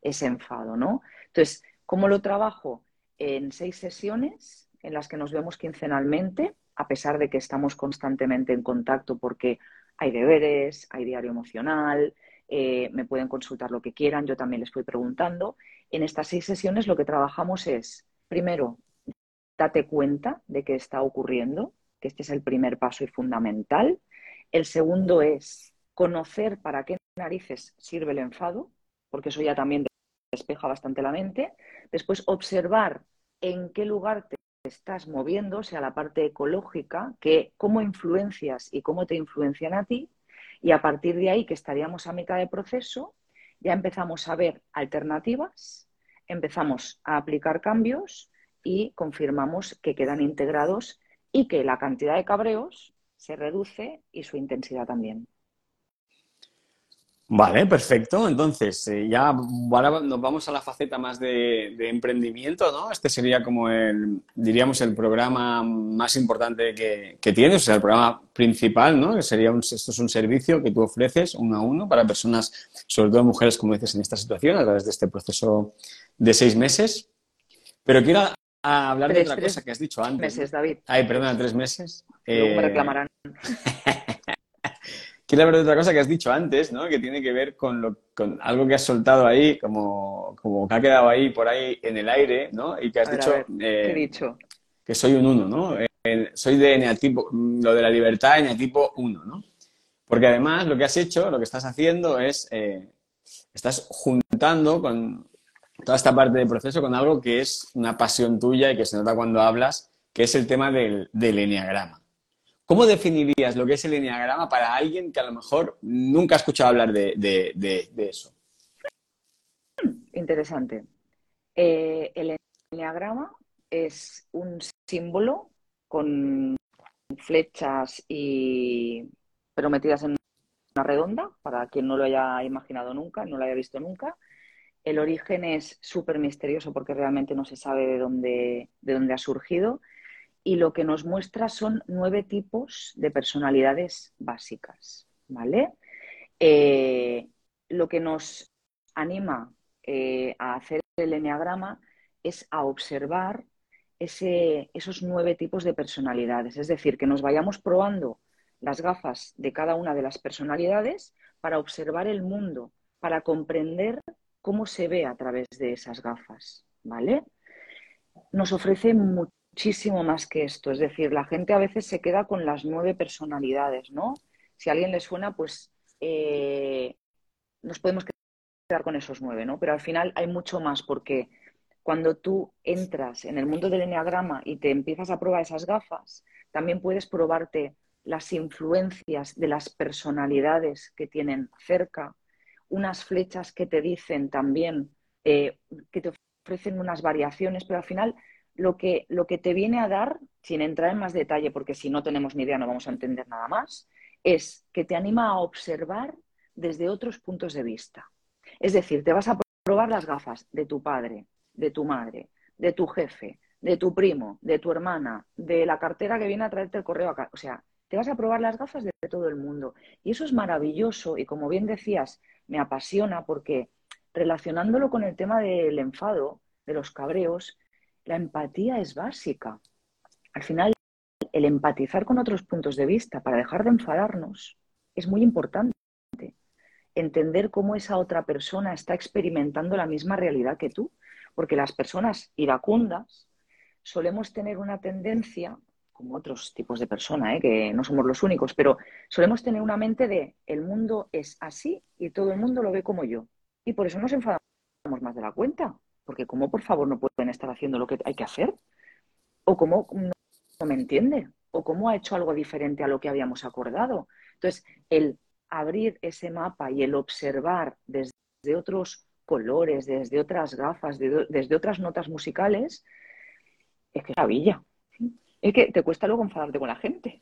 ese enfado, ¿no? Entonces, ¿cómo lo trabajo? En seis sesiones en las que nos vemos quincenalmente, a pesar de que estamos constantemente en contacto porque hay deberes, hay diario emocional, eh, me pueden consultar lo que quieran, yo también les voy preguntando. En estas seis sesiones lo que trabajamos es, primero, date cuenta de que está ocurriendo, que este es el primer paso y fundamental. El segundo es conocer para qué narices sirve el enfado, porque eso ya también despeja bastante la mente. Después, observar en qué lugar te estás moviendo, o sea, la parte ecológica, que, cómo influencias y cómo te influencian a ti. Y a partir de ahí, que estaríamos a mitad de proceso, ya empezamos a ver alternativas, empezamos a aplicar cambios y confirmamos que quedan integrados y que la cantidad de cabreos se reduce y su intensidad también. Vale, perfecto. Entonces, eh, ya ahora nos vamos a la faceta más de, emprendimiento, ¿no? Este sería como el, diríamos, el programa más importante que, que tienes, o sea, el programa principal, ¿no? Que sería un, esto es un servicio que tú ofreces uno a uno para personas, sobre todo mujeres, como dices, en esta situación, a través de este proceso de seis meses. Pero quiero hablar de otra cosa que has dicho antes. Meses, David. Ay, perdona, tres meses. Luego me eh, reclamarán. Quiero hablar de otra cosa que has dicho antes, ¿no? Que tiene que ver con, lo, con algo que has soltado ahí, como, como que ha quedado ahí por ahí en el aire, ¿no? Y que has dicho, ¿qué he dicho? Que soy un uno, ¿no? soy de eneatipo, lo de la libertad, eneatipo 1, ¿no? Porque además lo que has hecho, lo que estás haciendo es, eh, estás juntando con toda esta parte del proceso con algo que es una pasión tuya y que se nota cuando hablas, que es el tema del, del eneagrama. ¿Cómo definirías lo que es el enneagrama para alguien que a lo mejor nunca ha escuchado hablar de, eso? Interesante. Eh, el enneagrama es un símbolo con flechas y pero metidas en redonda, para quien no lo haya imaginado nunca, no lo haya visto nunca. El origen es súper misterioso porque realmente no se sabe de dónde, de dónde ha surgido. Y lo que nos muestra son nueve tipos de personalidades básicas. ¿Vale? Eh, lo que nos anima eh, a hacer el enneagrama es a observar ese, esos nueve tipos de personalidades. Es decir, que nos vayamos probando las gafas de cada una de las personalidades para observar el mundo, para comprender cómo se ve a través de esas gafas, ¿vale? Nos ofrece muchísimo más que esto, es decir, la gente a veces se queda con las nueve personalidades, ¿no? Si a alguien le suena, pues eh, nos podemos quedar con esos nueve, ¿no? Pero al final hay mucho más porque cuando tú entras en el mundo del enneagrama y te empiezas a probar esas gafas, también puedes probarte las influencias de las personalidades que tienen cerca, unas flechas que te dicen también, eh, que te ofrecen unas variaciones, pero al final lo que, lo que te viene a dar, sin entrar en más detalle, porque si no tenemos ni idea no vamos a entender nada más, es que te anima a observar desde otros puntos de vista. Es decir, te vas a probar las gafas de tu padre, de tu madre, de tu jefe, de tu primo, de tu hermana, de la cartera que viene a traerte el correo acá. O sea, te vas a probar las gafas de todo el mundo. Y eso es maravilloso y como bien decías, me apasiona porque relacionándolo con el tema del enfado, de los cabreos, la empatía es básica. Al final, el empatizar con otros puntos de vista para dejar de enfadarnos es muy importante. Entender cómo esa otra persona está experimentando la misma realidad que tú. Porque las personas iracundas solemos tener una tendencia como otros tipos de personas, ¿eh? que no somos los únicos, pero solemos tener una mente de el mundo es así y todo el mundo lo ve como yo. Y por eso nos enfadamos más de la cuenta, porque como por favor no pueden estar haciendo lo que hay que hacer, o cómo no me entiende, o cómo ha hecho algo diferente a lo que habíamos acordado. Entonces, el abrir ese mapa y el observar desde otros colores, desde otras gafas, desde otras notas musicales, es que es maravilla. Es que te cuesta luego enfadarte con la gente.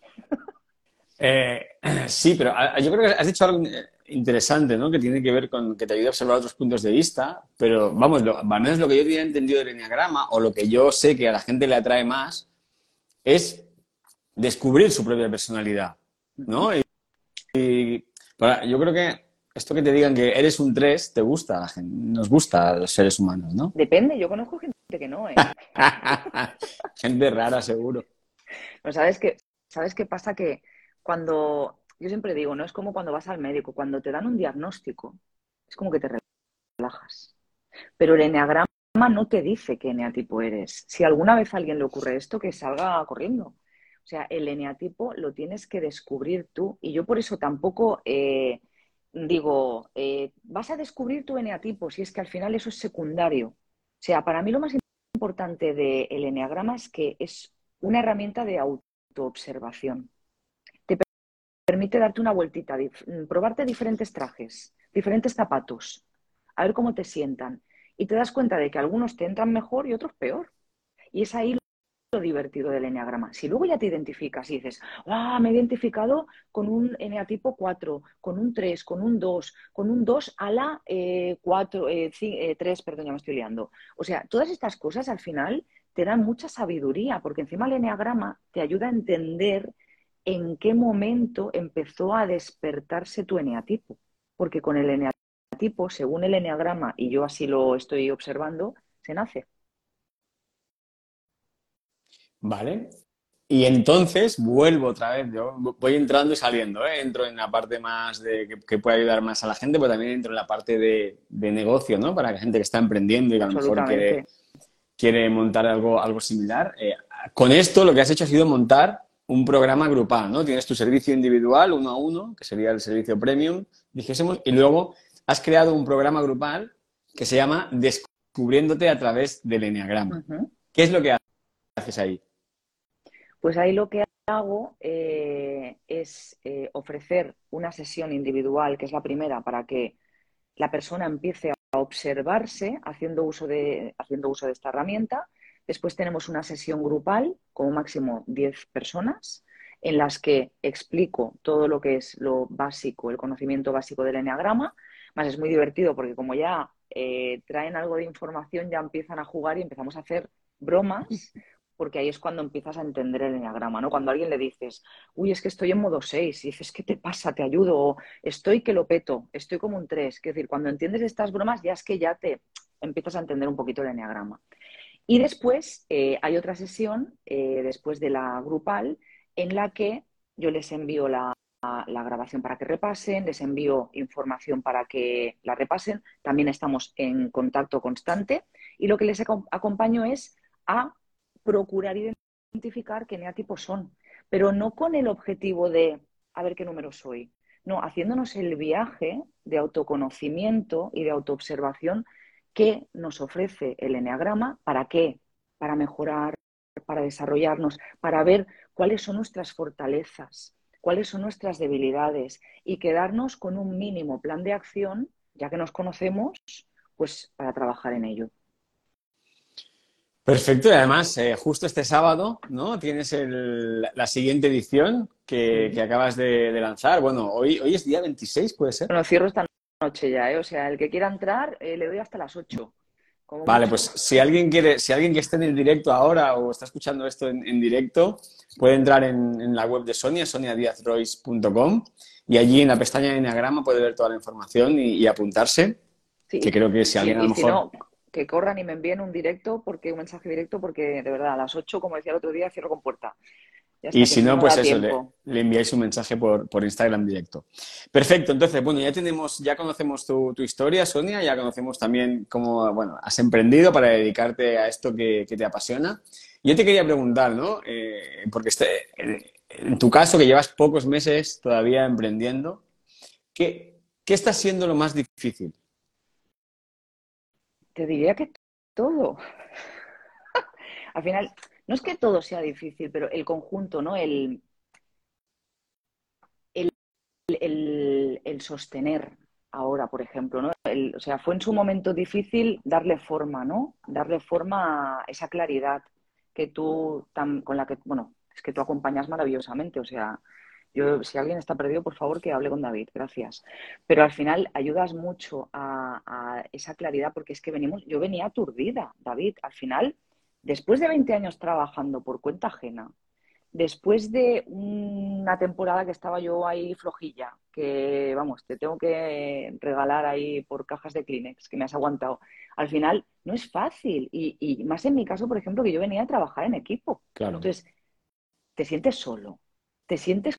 Eh, sí, pero yo creo que has dicho algo interesante, ¿no? Que tiene que ver con que te ayuda a observar otros puntos de vista, pero vamos, lo, al menos lo que yo tenía entendido del enneagrama o lo que yo sé que a la gente le atrae más es descubrir su propia personalidad, ¿no? Y, yo creo que esto que te digan que eres un 3 te gusta a la gente, nos gusta a los seres humanos, ¿no? Depende, yo conozco gente que no, ¿eh? gente rara, seguro. ¿sabes qué, ¿Sabes qué pasa? Que cuando, yo siempre digo, no es como cuando vas al médico, cuando te dan un diagnóstico, es como que te relajas. Pero el eneagrama no te dice qué eneatipo eres. Si alguna vez a alguien le ocurre esto, que salga corriendo. O sea, el eneatipo lo tienes que descubrir tú. Y yo por eso tampoco eh, digo, eh, vas a descubrir tu eneatipo, si es que al final eso es secundario. O sea, para mí lo más importante del eneagrama es que es una herramienta de autoobservación. Te permite darte una vueltita, mm, probarte diferentes trajes, diferentes zapatos, a ver cómo te sientan. Y te das cuenta de que algunos te entran mejor y otros peor. Y es ahí lo divertido del eneagrama. Si luego ya te identificas y dices, ah, me he identificado con un eneatipo 4, con un 3, con un 2, con un 2 a la 4, eh, 3, eh, eh, perdón, ya me estoy liando. O sea, todas estas cosas al final te dan mucha sabiduría, porque encima el eneagrama te ayuda a entender en qué momento empezó a despertarse tu eneatipo. Porque con el eneatipo, según el eneagrama, y yo así lo estoy observando, se nace. Vale. Y entonces vuelvo otra vez, yo voy entrando y saliendo, ¿eh? entro en la parte más de que, puede ayudar más a la gente, pero también entro en la parte de, negocio, ¿no? Para la gente que está emprendiendo y que a lo mejor quiere, quiere montar algo, algo similar. Eh, con esto lo que has hecho ha sido montar un programa grupal, ¿no? Tienes tu servicio individual, uno a uno, que sería el servicio premium, dijésemos, y luego has creado un programa grupal que se llama Descubriéndote a través del Enneagrama. ¿Qué es lo que haces ahí? Pues ahí lo que hago eh, es eh, ofrecer una sesión individual, que es la primera, para que la persona empiece a observarse haciendo uso de, haciendo uso de esta herramienta. Después tenemos una sesión grupal, como máximo 10 personas, en las que explico todo lo que es lo básico, el conocimiento básico del enneagrama. Más es muy divertido porque como ya eh, traen algo de información, ya empiezan a jugar y empezamos a hacer bromas, porque ahí es cuando empiezas a entender el enneagrama, ¿no? Cuando a alguien le dices, uy, es que estoy en modo 6, y dices, ¿qué te pasa? Te ayudo, o estoy que lo peto, estoy como un 3. Es decir, cuando entiendes estas bromas, ya es que ya te empiezas a entender un poquito el enneagrama. Y después eh, hay otra sesión, eh, después de la grupal, en la que yo les envío la, grabación para que repasen, les envío información para que la repasen. También estamos en contacto constante y lo que les acompaño es a procurar identificar qué neatipos son, pero no con el objetivo de a ver qué número soy. No, haciéndonos el viaje de autoconocimiento y de autoobservación que nos ofrece el eneagrama. ¿Para qué? Para mejorar, para desarrollarnos, para ver cuáles son nuestras fortalezas, cuáles son nuestras debilidades y quedarnos con un mínimo plan de acción, ya que nos conocemos, pues para trabajar en ello. Perfecto, y además, eh, justo este sábado, ¿no? Tienes la siguiente edición que, acabas de, lanzar. Bueno, hoy, hoy es día 26, ¿puede ser? Bueno, cierro esta noche ya, ¿eh? O sea, el que quiera entrar, eh, le doy hasta las 8. Vale, pues si alguien quiere, si alguien que esté en el directo ahora o está escuchando esto en, directo, puede entrar en, la web de Sonia, soniadiazroyce.com, y allí en la pestaña de Enneagrama puede ver toda la información y, apuntarse. Que creo que si alguien a lo mejor que corran y me envíen un directo, porque un mensaje directo, porque de verdad a las 8, como decía el otro día, cierro con puerta. Y si no, pues eso, le, enviáis un mensaje por, Instagram directo. Perfecto, entonces, bueno, ya tenemos, ya conocemos tu, historia, Sonia, ya conocemos también cómo, bueno, has emprendido para dedicarte a esto que, te apasiona. Yo te quería preguntar, ¿no? Eh, porque este, en tu caso, que llevas pocos meses todavía emprendiendo, ¿qué, ¿qué está siendo lo más difícil? te diría que todo. Al final, no es que todo sea difícil, pero el conjunto, ¿no? El, el, sostener ahora, por ejemplo, ¿no? o sea, fue en su momento difícil darle forma, ¿no? Darle forma a esa claridad que tú, tan, con la que, bueno, es que tú acompañas maravillosamente, o sea, yo, si alguien está perdido, por favor, que hable con David, gracias. Pero al final ayudas mucho a, esa claridad porque es que venimos, yo venía aturdida, David, al final, después de 20 años trabajando por cuenta ajena, después de una temporada que estaba yo ahí flojilla, que vamos, te tengo que regalar ahí por cajas de Kleenex, que me has aguantado. Al final no es fácil y, y más en mi caso, por ejemplo, que yo venía a trabajar en equipo. Claro. Entonces, te sientes solo, te sientes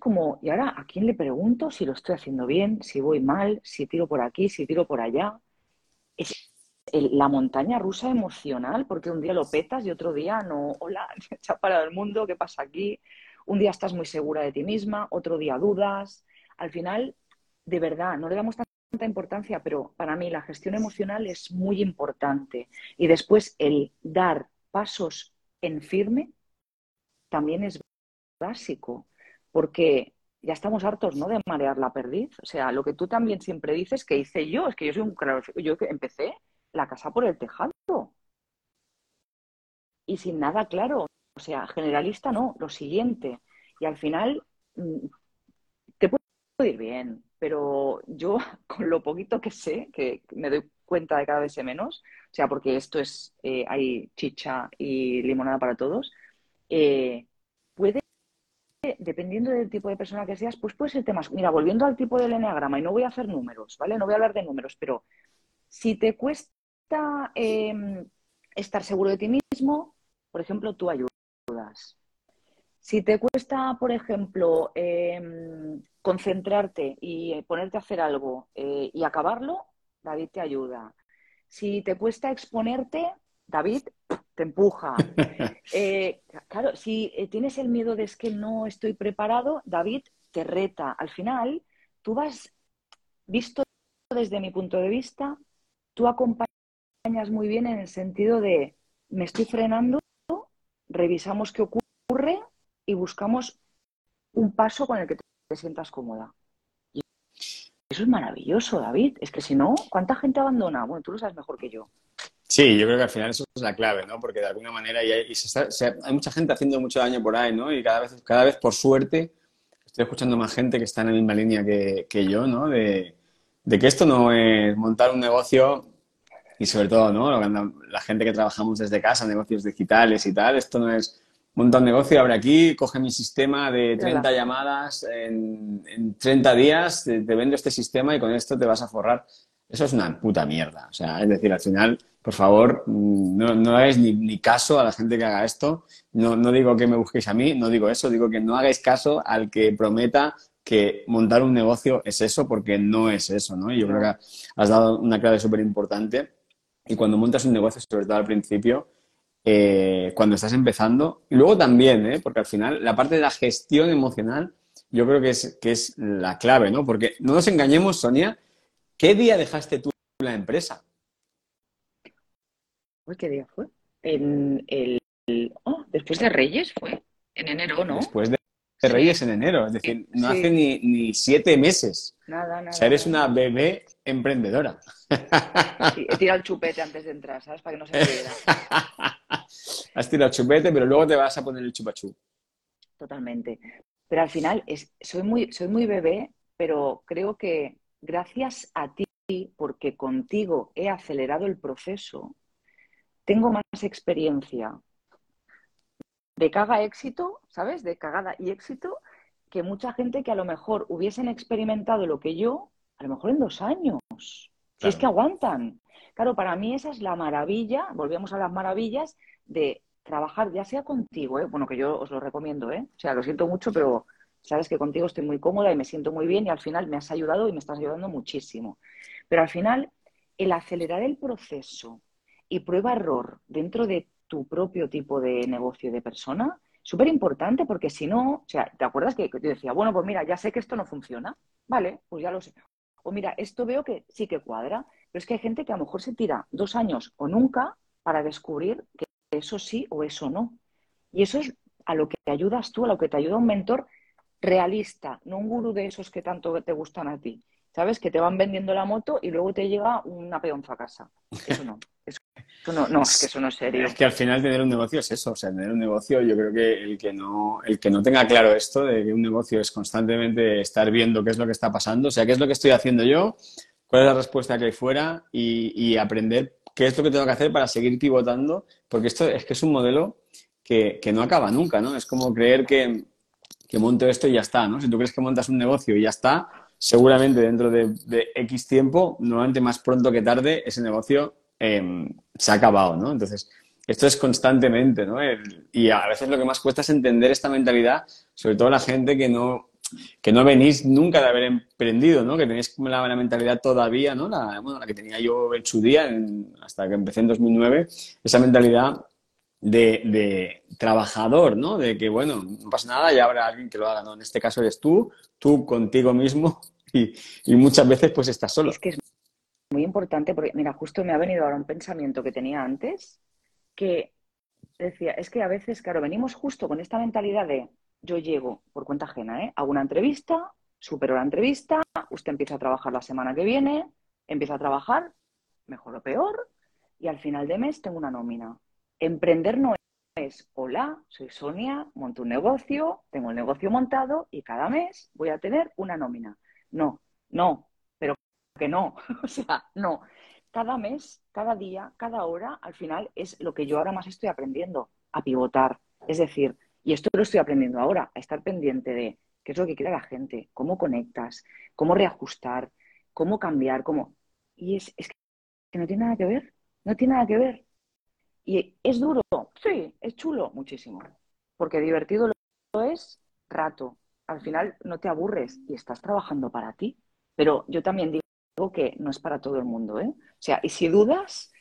como, ¿y ahora a quién le pregunto si lo estoy haciendo bien, si voy mal, si tiro por aquí, si tiro por allá? Es la montaña rusa emocional, porque un día lo petas y otro día no, hola, se ha parado el mundo, ¿qué pasa aquí? Un día estás muy segura de ti misma, otro día dudas. Al final, de verdad, no le damos tanta importancia, pero para mí la gestión emocional es muy importante. Y después el dar pasos en firme también es básico porque ya estamos hartos, ¿no? De marear la perdiz. O sea, lo que tú también siempre dices que hice yo, es que yo soy un yo empecé la casa por el tejado. Y sin nada claro. O sea, generalista no, lo siguiente. Y al final mm, te puede ir bien, pero yo con lo poquito que sé, que me doy cuenta de cada vez menos, o sea, porque esto es, eh, hay chicha y limonada para todos, eh, puede dependiendo del tipo de persona que seas, pues puede ser temas. Mira, volviendo al tipo del enneagrama, y no voy a hacer números, ¿vale? No voy a hablar de números, pero si te cuesta em, estar seguro de ti mismo, por ejemplo, tú ayudas. Si te cuesta, por ejemplo, em, concentrarte y ponerte a hacer algo eh, y acabarlo, David te ayuda. Si te cuesta exponerte, David te empuja. Eh, claro, si eh, tienes el miedo de es que no estoy preparado, David te reta. Al final, tú vas, visto desde mi punto de vista, tú acompañas muy bien en el sentido de me estoy frenando, revisamos qué ocurre y buscamos un paso con el que te sientas cómoda. Y eso es maravilloso, David. Es que si no, ¿cuánta gente abandona? Bueno, tú lo sabes mejor que yo. Sí, yo creo que al final eso es la clave, ¿no? Porque de alguna manera y hay, mucha gente haciendo mucho daño por ahí, ¿no? Y cada vez, cada vez por suerte, estoy escuchando más gente que está en la misma línea que, que yo, ¿no? De, de, que esto no es montar un negocio y sobre todo, ¿no? La gente que trabajamos desde casa, negocios digitales y tal, esto no es monta un negocio, abre aquí, coge mi sistema de 30 llamadas en, en 30 días, te, vendo este sistema y con esto te vas a forrar. Eso es una puta mierda. O sea, es decir, al final, por favor, no, no hagáis ni, ni, caso a la gente que haga esto. No, no digo que me busquéis a mí, no digo eso, digo que no hagáis caso al que prometa que montar un negocio es eso, porque no es eso, ¿no? Y yo creo que has dado una clave súper importante. Y cuando montas un negocio, sobre todo al principio, eh, cuando estás empezando. Y luego también, ¿eh? porque al final la parte de la gestión emocional yo creo que es, que es la clave, ¿no? Porque no nos engañemos, Sonia, ¿qué día dejaste tú la empresa? ¿Qué día fue? En el, oh, después de Reyes fue, en enero, ¿no? Después de Reyes en enero, es decir, no hace ni, ni, siete meses. Nada, nada. O sea, eres una bebé emprendedora. Sí, he tirado el chupete antes de entrar, ¿sabes? Para que no se me viera. Has tirado el chupete, pero luego te vas a poner el chupachú. Totalmente. Pero al final es, soy, muy, soy muy bebé, pero creo que gracias a ti, porque contigo he acelerado el proceso, tengo más experiencia de caga éxito, ¿sabes? De cagada y éxito, que mucha gente que a lo mejor hubiesen experimentado lo que yo, a lo mejor en dos años. Si es que aguantan. Claro, para mí esa es la maravilla, volvemos a las maravillas de trabajar ya sea contigo, ¿eh? bueno, que yo os lo recomiendo, ¿eh? o sea, lo siento mucho, pero sabes que contigo estoy muy cómoda y me siento muy bien y al final me has ayudado y me estás ayudando muchísimo. Pero al final, el acelerar el proceso y prueba-error dentro de tu propio tipo de negocio de persona, súper importante porque si no, o sea, ¿te acuerdas que, yo decía, bueno, pues mira, ya sé que esto no funciona, vale, pues ya lo sé. O mira, esto veo que sí que cuadra, pero es que hay gente que a lo mejor se tira dos años o nunca para descubrir que eso sí o eso no. Y eso es a lo que te ayudas tú, a lo que te ayuda un mentor realista, no un gurú de esos que tanto te gustan a ti. ¿Sabes? Que te van vendiendo la moto y luego te llega una peonza a casa. Eso no. Eso, no, no, es que eso no es serio. Es que al final tener un negocio es eso. O sea, tener un negocio, yo creo que el que no, el que no tenga claro esto de que un negocio es constantemente estar viendo qué es lo que está pasando, o sea, qué es lo que estoy haciendo yo, cuál es la respuesta que hay fuera y, y aprender qué es lo que tengo que hacer para seguir pivotando, porque esto es que es un modelo que, que no acaba nunca, ¿no? Es como creer que, que, monto esto y ya está, ¿no? Si tú crees que montas un negocio y ya está, seguramente dentro de, de X tiempo, normalmente más pronto que tarde, ese negocio eh, se ha acabado, ¿no? Entonces, esto es constantemente, ¿no? Y a veces lo que más cuesta es entender esta mentalidad, sobre todo la gente que no, que no venís nunca de haber emprendido, ¿no? Que tenéis la, la mentalidad todavía, ¿no? La, bueno, la que tenía yo en su día, hasta que empecé en 2009, esa mentalidad de, de, trabajador, ¿no? De que, bueno, no pasa nada, ya habrá alguien que lo haga, ¿no? En este caso eres tú, tú contigo mismo y, muchas veces pues estás solo. Muy importante porque, mira, justo me ha venido ahora un pensamiento que tenía antes que decía, es que a veces, claro, venimos justo con esta mentalidad de yo llego por cuenta ajena, ¿eh? hago una entrevista, supero la entrevista, usted empieza a trabajar la semana que viene, empieza a trabajar, mejor o peor, y al final de mes tengo una nómina. Emprender no es, hola, soy Sonia, monto un negocio, tengo el negocio montado y cada mes voy a tener una nómina. No, no, que no, o sea, no. Cada mes, cada día, cada hora, al final es lo que yo ahora más estoy aprendiendo, a pivotar. Es decir, y esto lo estoy aprendiendo ahora, a estar pendiente de qué es lo que quiere la gente, cómo conectas, cómo reajustar, cómo cambiar, cómo... Y es, es que no tiene nada que ver, no tiene nada que ver. ¿Y es duro? Sí, es chulo, muchísimo. Porque divertido lo es rato. Al final no te aburres y estás trabajando para ti. Pero yo también digo que no es para todo el mundo, ¿eh? O sea, y si dudas,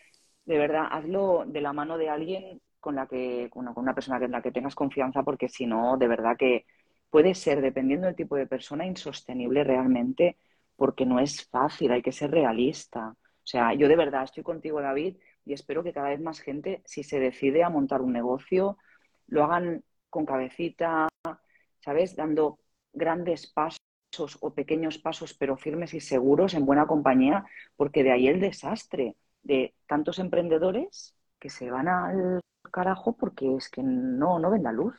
de verdad, hazlo de la mano de alguien con la que, con una persona en la que tengas confianza, porque si no, de verdad que puede ser, dependiendo del tipo de persona, insostenible realmente, porque no es fácil, hay que ser realista. O sea, yo de verdad estoy contigo, David, y espero que cada vez más gente, si se decide a montar un negocio, lo hagan con cabecita, ¿sabes? Dando grandes pasos o pequeños pasos, pero firmes y seguros en buena compañía, porque de ahí el desastre. de tantos emprendedores que se van al carajo porque es que no, no ven la luz.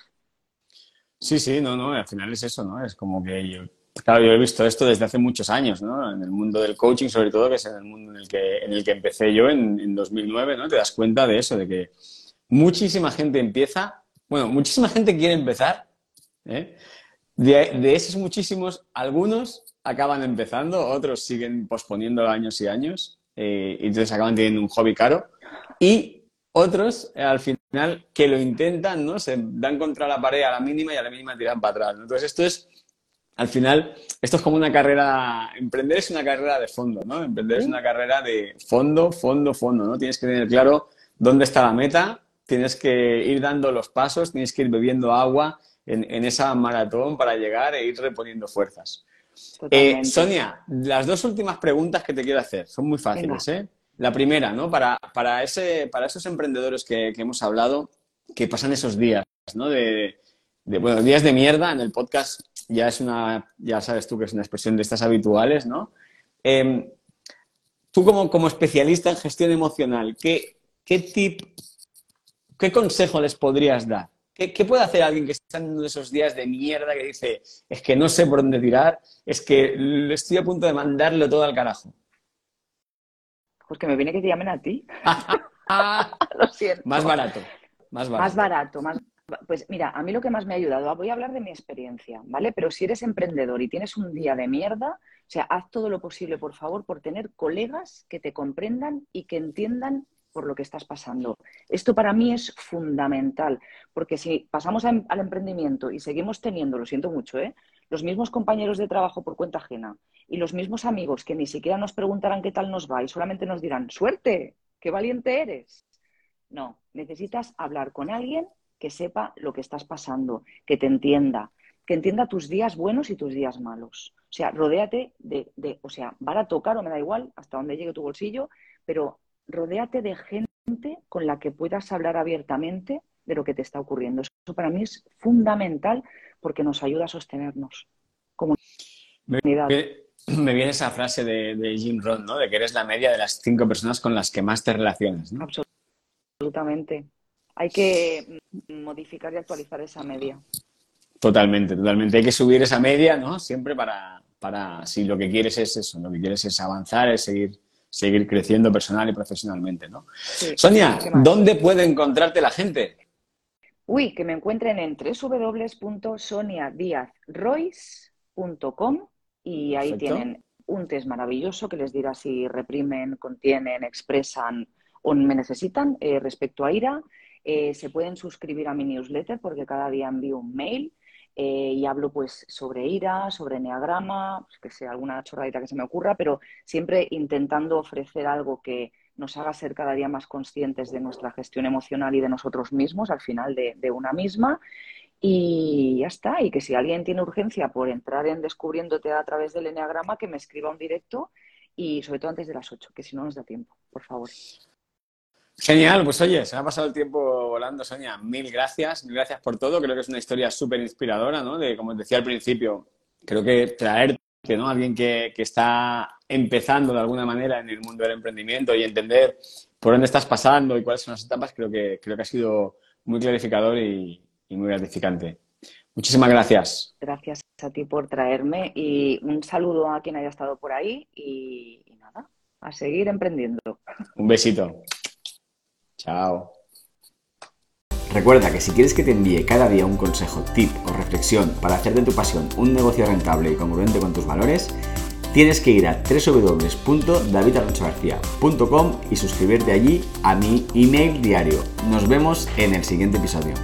Sí, sí, no, no, al final es eso, ¿no? Es como que yo, claro, yo he visto esto desde hace muchos años, ¿no? En el mundo del coaching, sobre todo, que es en el mundo en el que, en el que empecé yo en, en 2009, ¿no? Te das cuenta de eso, de que muchísima gente empieza, bueno, muchísima gente quiere empezar, ¿eh? De, de, esos muchísimos, algunos acaban empezando, otros siguen posponiendo años y años, eh, y entonces acaban teniendo un hobby caro, y otros, eh, al final, que lo intentan, ¿no? Se dan contra la pared a la mínima y a la mínima tiran para atrás. Entonces, esto es, al final, esto es como una carrera, emprender es una carrera de fondo, ¿no? Emprender es una carrera de fondo, fondo, fondo, ¿no? Tienes que tener claro dónde está la meta, tienes que ir dando los pasos, tienes que ir bebiendo agua en, en esa maratón para llegar e ir reponiendo fuerzas. Eh, Sonia, las dos últimas preguntas que te quiero hacer son muy fáciles, Venga. ¿eh? La primera, ¿no? Para, para, ese, para esos emprendedores que, que, hemos hablado, que pasan esos días, ¿no? De, de, bueno, días de mierda en el podcast ya es una, ya sabes tú que es una expresión de estas habituales, ¿no? Eh, tú como, como especialista en gestión emocional, ¿qué, qué tip, qué consejo les podrías dar? ¿Qué, ¿Qué, puede hacer alguien que está en uno de esos días de mierda que dice, es que no sé por dónde tirar, es que estoy a punto de mandarlo todo al carajo? Pues que me viene que te llamen a ti. lo siento. Más barato. Más barato. Más barato, más... Pues mira, a mí lo que más me ha ayudado, voy a hablar de mi experiencia, ¿vale? Pero si eres emprendedor y tienes un día de mierda, o sea, haz todo lo posible, por favor, por tener colegas que te comprendan y que entiendan por lo que estás pasando. Esto para mí es fundamental, porque si pasamos a, al emprendimiento y seguimos teniendo, lo siento mucho, ¿eh? los mismos compañeros de trabajo por cuenta ajena y los mismos amigos que ni siquiera nos preguntarán qué tal nos va y solamente nos dirán, suerte, qué valiente eres. No, necesitas hablar con alguien que sepa lo que estás pasando, que te entienda, que entienda tus días buenos y tus días malos. O sea, rodéate de, de o sea, barato o caro, me da igual, hasta donde llegue tu bolsillo, pero rodéate de gente con la que puedas hablar abiertamente de lo que te está ocurriendo. Eso para mí es fundamental porque nos ayuda a sostenernos como unidad. Me, me viene esa frase de, de, Jim Rohn, ¿no? De que eres la media de las cinco personas con las que más te relacionas, ¿no? Absolutamente. Hay que modificar y actualizar esa media. Totalmente, totalmente. Hay que subir esa media, ¿no? Siempre para, para si lo que quieres es eso, lo que quieres es avanzar, es seguir seguir creciendo personal y profesionalmente, ¿no? Sí, Sonia, ¿dónde puede encontrarte la gente? Uy, que me encuentren en www.soniadiazroyce.com y ahí Perfecto. tienen un test maravilloso que les dirá si reprimen, contienen, expresan o me necesitan eh, respecto a ira. Eh, se pueden suscribir a mi newsletter porque cada día envío un mail eh, y hablo pues sobre ira, sobre enneagrama, pues, que sea alguna chorradita que se me ocurra, pero siempre intentando ofrecer algo que nos haga ser cada día más conscientes de nuestra gestión emocional y de nosotros mismos al final de, de una misma. Y ya está, y que si alguien tiene urgencia por entrar en descubriéndote a través del enneagrama, que me escriba un directo y sobre todo antes de las 8, que si no nos da tiempo, por favor. Genial, pues oye, se me ha pasado el tiempo volando, Sonia. Mil gracias, mil gracias por todo. Creo que es una historia súper inspiradora, ¿no? De, como decía al principio, creo que traerte, ¿no? Alguien que, que, está empezando de alguna manera en el mundo del emprendimiento y entender por dónde estás pasando y cuáles son las etapas, creo que, creo que ha sido muy clarificador y, y muy gratificante. Muchísimas gracias. Gracias a ti por traerme y un saludo a quien haya estado por ahí y, y nada, a seguir emprendiendo. Un besito. Chao. Recuerda que si quieres que te envíe cada día un consejo, tip o reflexión para hacer de tu pasión un negocio rentable y congruente con tus valores, tienes que ir a www.davidalonsogarcía.com y suscribirte allí a mi email diario. Nos vemos en el siguiente episodio.